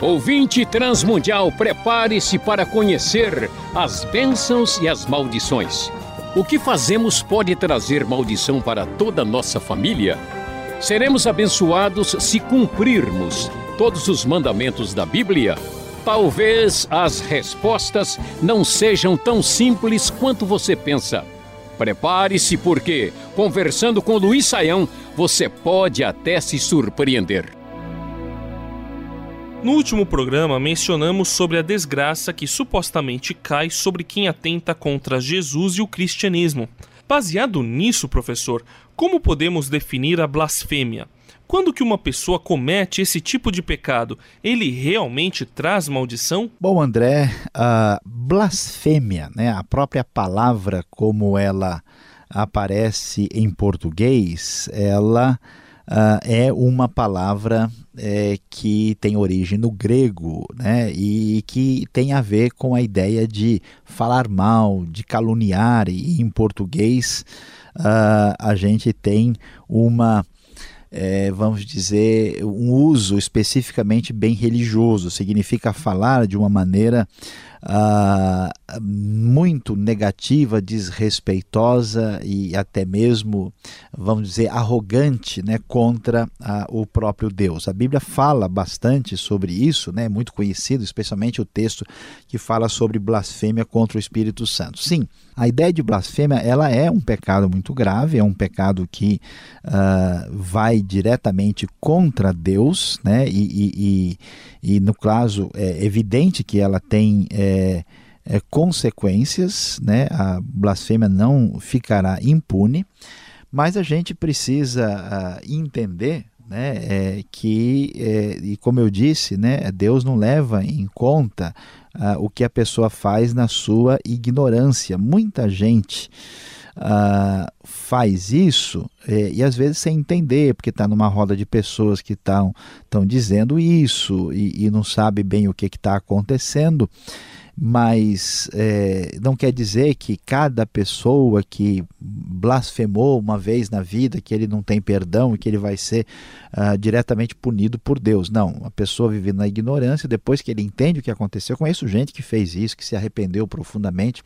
Ouvinte Transmundial, prepare-se para conhecer as bênçãos e as maldições. O que fazemos pode trazer maldição para toda a nossa família? Seremos abençoados se cumprirmos todos os mandamentos da Bíblia? Talvez as respostas não sejam tão simples quanto você pensa. Prepare-se, porque, conversando com Luiz Saião, você pode até se surpreender. No último programa, mencionamos sobre a desgraça que supostamente cai sobre quem atenta contra Jesus e o cristianismo. Baseado nisso, professor, como podemos definir a blasfêmia? Quando que uma pessoa comete esse tipo de pecado, ele realmente traz maldição? Bom, André, a blasfêmia, né, a própria palavra como ela aparece em português, ela uh, é uma palavra é, que tem origem no grego né, e que tem a ver com a ideia de falar mal, de caluniar, e em português uh, a gente tem uma é, vamos dizer, um uso especificamente bem religioso, significa falar de uma maneira ah, muito negativa, desrespeitosa e até mesmo, vamos dizer, arrogante né, contra ah, o próprio Deus. A Bíblia fala bastante sobre isso, né, é muito conhecido, especialmente o texto que fala sobre blasfêmia contra o Espírito Santo. Sim, a ideia de blasfêmia ela é um pecado muito grave, é um pecado que uh, vai diretamente contra Deus, né? E, e, e, e, no caso é evidente que ela tem é, é, consequências, né? A blasfêmia não ficará impune, mas a gente precisa uh, entender né, é, que, é, e como eu disse, né, Deus não leva em conta uh, o que a pessoa faz na sua ignorância. Muita gente uh, faz isso é, e às vezes sem entender, porque está numa roda de pessoas que estão dizendo isso e, e, não sabe bem o que está acontecendo mas é, não quer dizer que cada pessoa que blasfemou uma vez na vida, que ele não tem perdão e que ele vai ser uh, diretamente punido por Deus. Não, a pessoa vivendo na ignorância, depois que ele entende o que aconteceu, eu conheço gente que fez isso, que se arrependeu profundamente,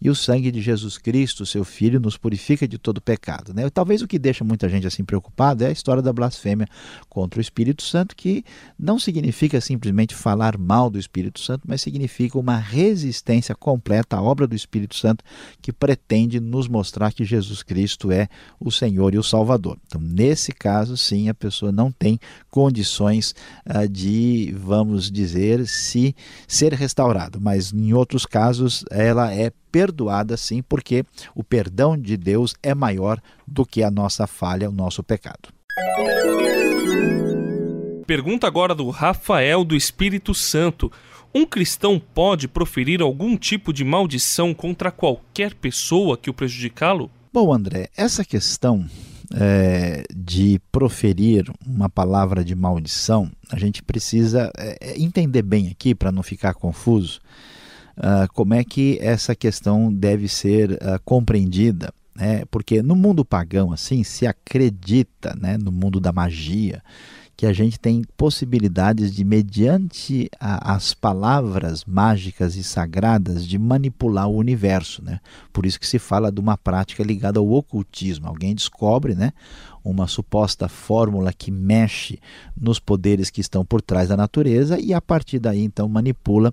e o sangue de Jesus Cristo, seu Filho, nos purifica de todo pecado. Né? Talvez o que deixa muita gente assim preocupada é a história da blasfêmia contra o Espírito Santo, que não significa simplesmente falar mal do Espírito Santo, mas significa uma resistência completa à obra do Espírito Santo que pretende nos mostrar que Jesus Cristo é o Senhor e o Salvador. Então, nesse caso, sim, a pessoa não tem condições uh, de, vamos dizer, se ser restaurado, mas em outros casos ela é perdoada sim, porque o perdão de Deus é maior do que a nossa falha, o nosso pecado. Pergunta agora do Rafael do Espírito Santo. Um cristão pode proferir algum tipo de maldição contra qualquer pessoa que o prejudicá-lo? Bom, André, essa questão é, de proferir uma palavra de maldição, a gente precisa é, entender bem aqui para não ficar confuso uh, como é que essa questão deve ser uh, compreendida. Né? Porque no mundo pagão, assim, se acredita né, no mundo da magia, que a gente tem possibilidades de, mediante a, as palavras mágicas e sagradas, de manipular o universo. Né? Por isso que se fala de uma prática ligada ao ocultismo. Alguém descobre né, uma suposta fórmula que mexe nos poderes que estão por trás da natureza e a partir daí então manipula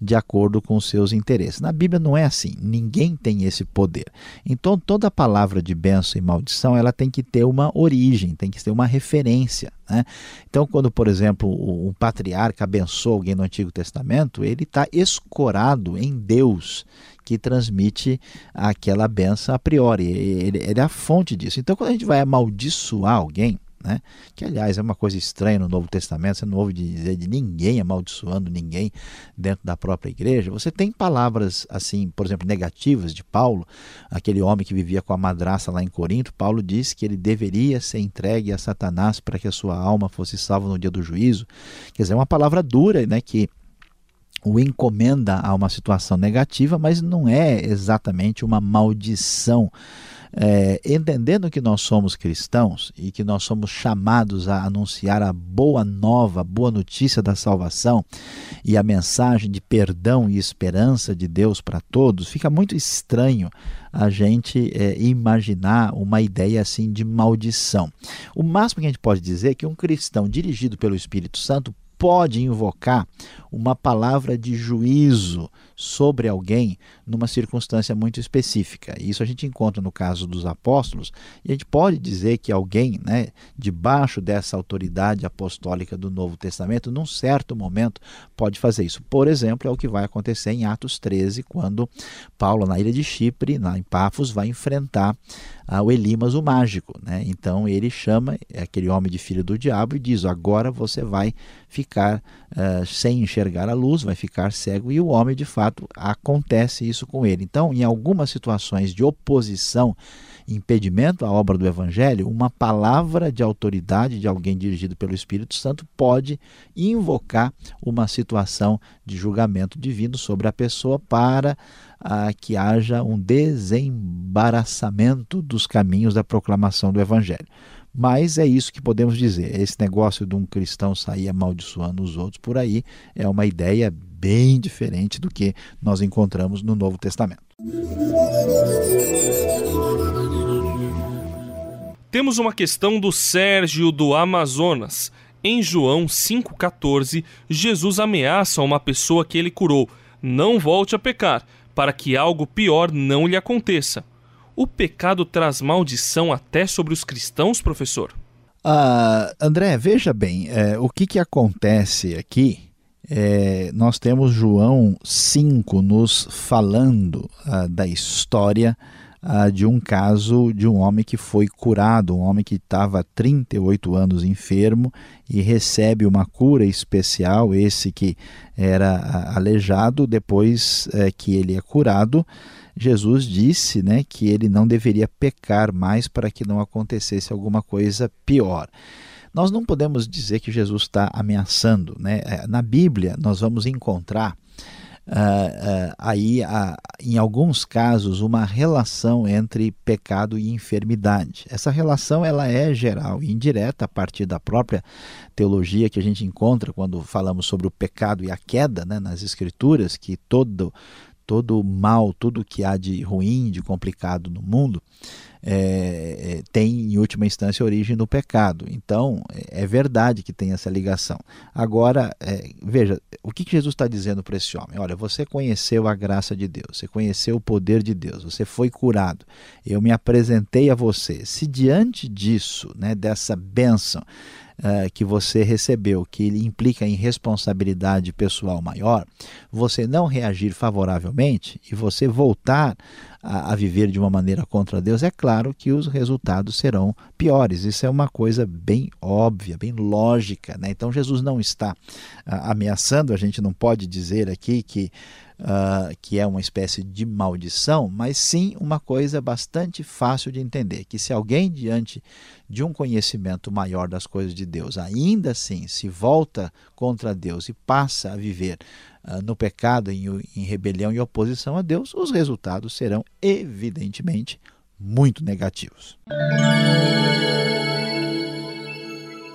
de acordo com os seus interesses. Na Bíblia não é assim, ninguém tem esse poder. Então toda palavra de benção e maldição ela tem que ter uma origem, tem que ter uma referência. Né? Então quando, por exemplo, o, patriarca abençoa alguém no Antigo Testamento, ele está escorado em Deus que transmite aquela benção a priori. Ele, ele, é a fonte disso. Então, quando a gente vai amaldiçoar alguém, né? que aliás é uma coisa estranha no Novo Testamento, você não ouve dizer de ninguém amaldiçoando ninguém dentro da própria igreja. Você tem palavras assim, por exemplo, negativas de Paulo, aquele homem que vivia com a madraça lá em Corinto. Paulo disse que ele deveria ser entregue a Satanás para que a sua alma fosse salva no dia do juízo. Quer dizer, é uma palavra dura, né? que o encomenda a uma situação negativa, mas não é exatamente uma maldição é, entendendo que nós somos cristãos e que nós somos chamados a anunciar a boa nova, a boa notícia da salvação e a mensagem de perdão e esperança de Deus para todos, fica muito estranho a gente é, imaginar uma ideia assim de maldição. O máximo que a gente pode dizer é que um cristão dirigido pelo Espírito Santo pode invocar uma palavra de juízo sobre alguém numa circunstância muito específica. Isso a gente encontra no caso dos apóstolos, e a gente pode dizer que alguém, né, debaixo dessa autoridade apostólica do Novo Testamento, num certo momento pode fazer isso. Por exemplo, é o que vai acontecer em Atos 13, quando Paulo, na ilha de Chipre, na, em vai enfrentar o Elimas, o mágico. Né? Então ele chama aquele homem de filho do diabo e diz: Agora você vai ficar uh, sem enxergar a luz, vai ficar cego. E o homem, de fato, acontece isso com ele. Então, em algumas situações de oposição, impedimento à obra do Evangelho, uma palavra de autoridade de alguém dirigido pelo Espírito Santo pode invocar uma situação de julgamento divino sobre a pessoa para a que haja um desembaraçamento dos caminhos da proclamação do Evangelho. Mas é isso que podemos dizer. Esse negócio de um cristão sair amaldiçoando os outros por aí é uma ideia bem diferente do que nós encontramos no Novo Testamento. Temos uma questão do Sérgio do Amazonas. Em João 5,14, Jesus ameaça uma pessoa que ele curou: não volte a pecar para que algo pior não lhe aconteça. O pecado traz maldição até sobre os cristãos, professor? Uh, André, veja bem, é, o que, que acontece aqui? É, nós temos João 5 nos falando uh, da história uh, de um caso de um homem que foi curado, um homem que estava 38 anos enfermo e recebe uma cura especial, esse que era aleijado, depois é, que ele é curado, Jesus disse né, que ele não deveria pecar mais para que não acontecesse alguma coisa pior. Nós não podemos dizer que Jesus está ameaçando. Né? É, na Bíblia, nós vamos encontrar uh, uh, aí, uh, em alguns casos, uma relação entre pecado e enfermidade. Essa relação ela é geral e indireta a partir da própria teologia que a gente encontra quando falamos sobre o pecado e a queda né, nas Escrituras, que todo todo mal, tudo que há de ruim, de complicado no mundo, é, é, tem em última instância origem no pecado. Então é verdade que tem essa ligação. Agora, é, veja, o que, que Jesus está dizendo para esse homem? Olha, você conheceu a graça de Deus, você conheceu o poder de Deus, você foi curado, eu me apresentei a você. Se diante disso, né, dessa bênção, uh, que você recebeu, que implica em responsabilidade pessoal maior, você não reagir favoravelmente e você voltar a, a, viver de uma maneira contra Deus, é claro que os resultados serão piores. Isso é uma coisa bem óbvia, bem lógica. Né? Então Jesus não está uh, ameaçando, a gente não pode dizer aqui que uh, que é uma espécie de maldição, mas sim uma coisa bastante fácil de entender: que se alguém, diante de um conhecimento maior das coisas de Deus, ainda assim se volta contra Deus e passa a viver no pecado, em, em rebelião e oposição a Deus, os resultados serão evidentemente muito negativos.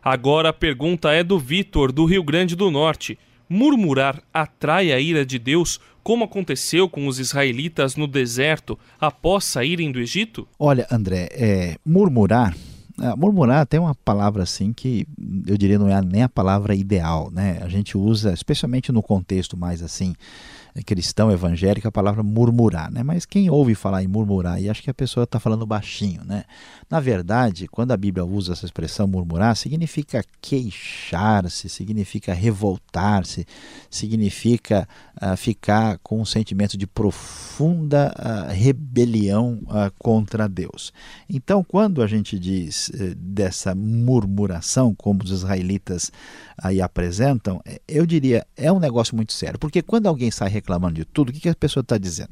Agora a pergunta é do Vitor, do Rio Grande do Norte. Murmurar atrai a ira de Deus, como aconteceu com os israelitas no deserto após saírem do Egito? Olha, André, é, murmurar. É, murmurar tem uma palavra assim que eu diria não é nem a palavra ideal, né? A gente usa, especialmente no contexto mais assim cristão evangélico a palavra murmurar, né? Mas quem ouve falar em murmurar e acha que a pessoa está falando baixinho, né? Na verdade, quando a Bíblia usa essa expressão murmurar, significa queixar-se, significa revoltar-se, significa uh, ficar com um sentimento de profunda uh, rebelião uh, contra Deus. Então, quando a gente diz eh, dessa murmuração, como os israelitas aí apresentam, eu diria é um negócio muito sério, porque quando alguém sai reclamando de tudo, o que, que a pessoa está dizendo?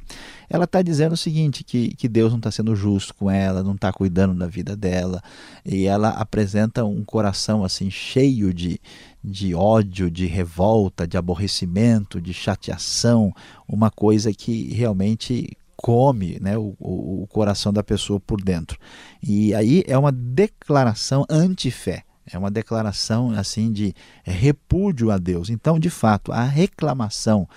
Ela está dizendo o seguinte: que, que Deus não está sendo justo com ela, não está cuidando da vida dela, e ela apresenta um coração assim cheio de, de ódio, de revolta, de aborrecimento, de chateação, uma coisa que realmente come né, o, o, coração da pessoa por dentro. E aí é uma declaração anti-fé. É uma declaração assim de repúdio a Deus. Então, de fato, a reclamação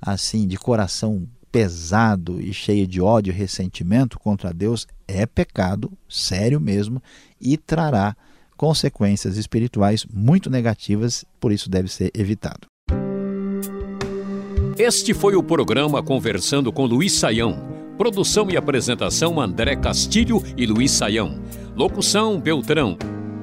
assim de coração pesado e cheio de ódio e ressentimento contra Deus é pecado sério mesmo e trará consequências espirituais muito negativas, por isso deve ser evitado. Este foi o programa Conversando com Luiz Saião. Produção e apresentação André Castilho e Luiz Saião. Locução Beltrão.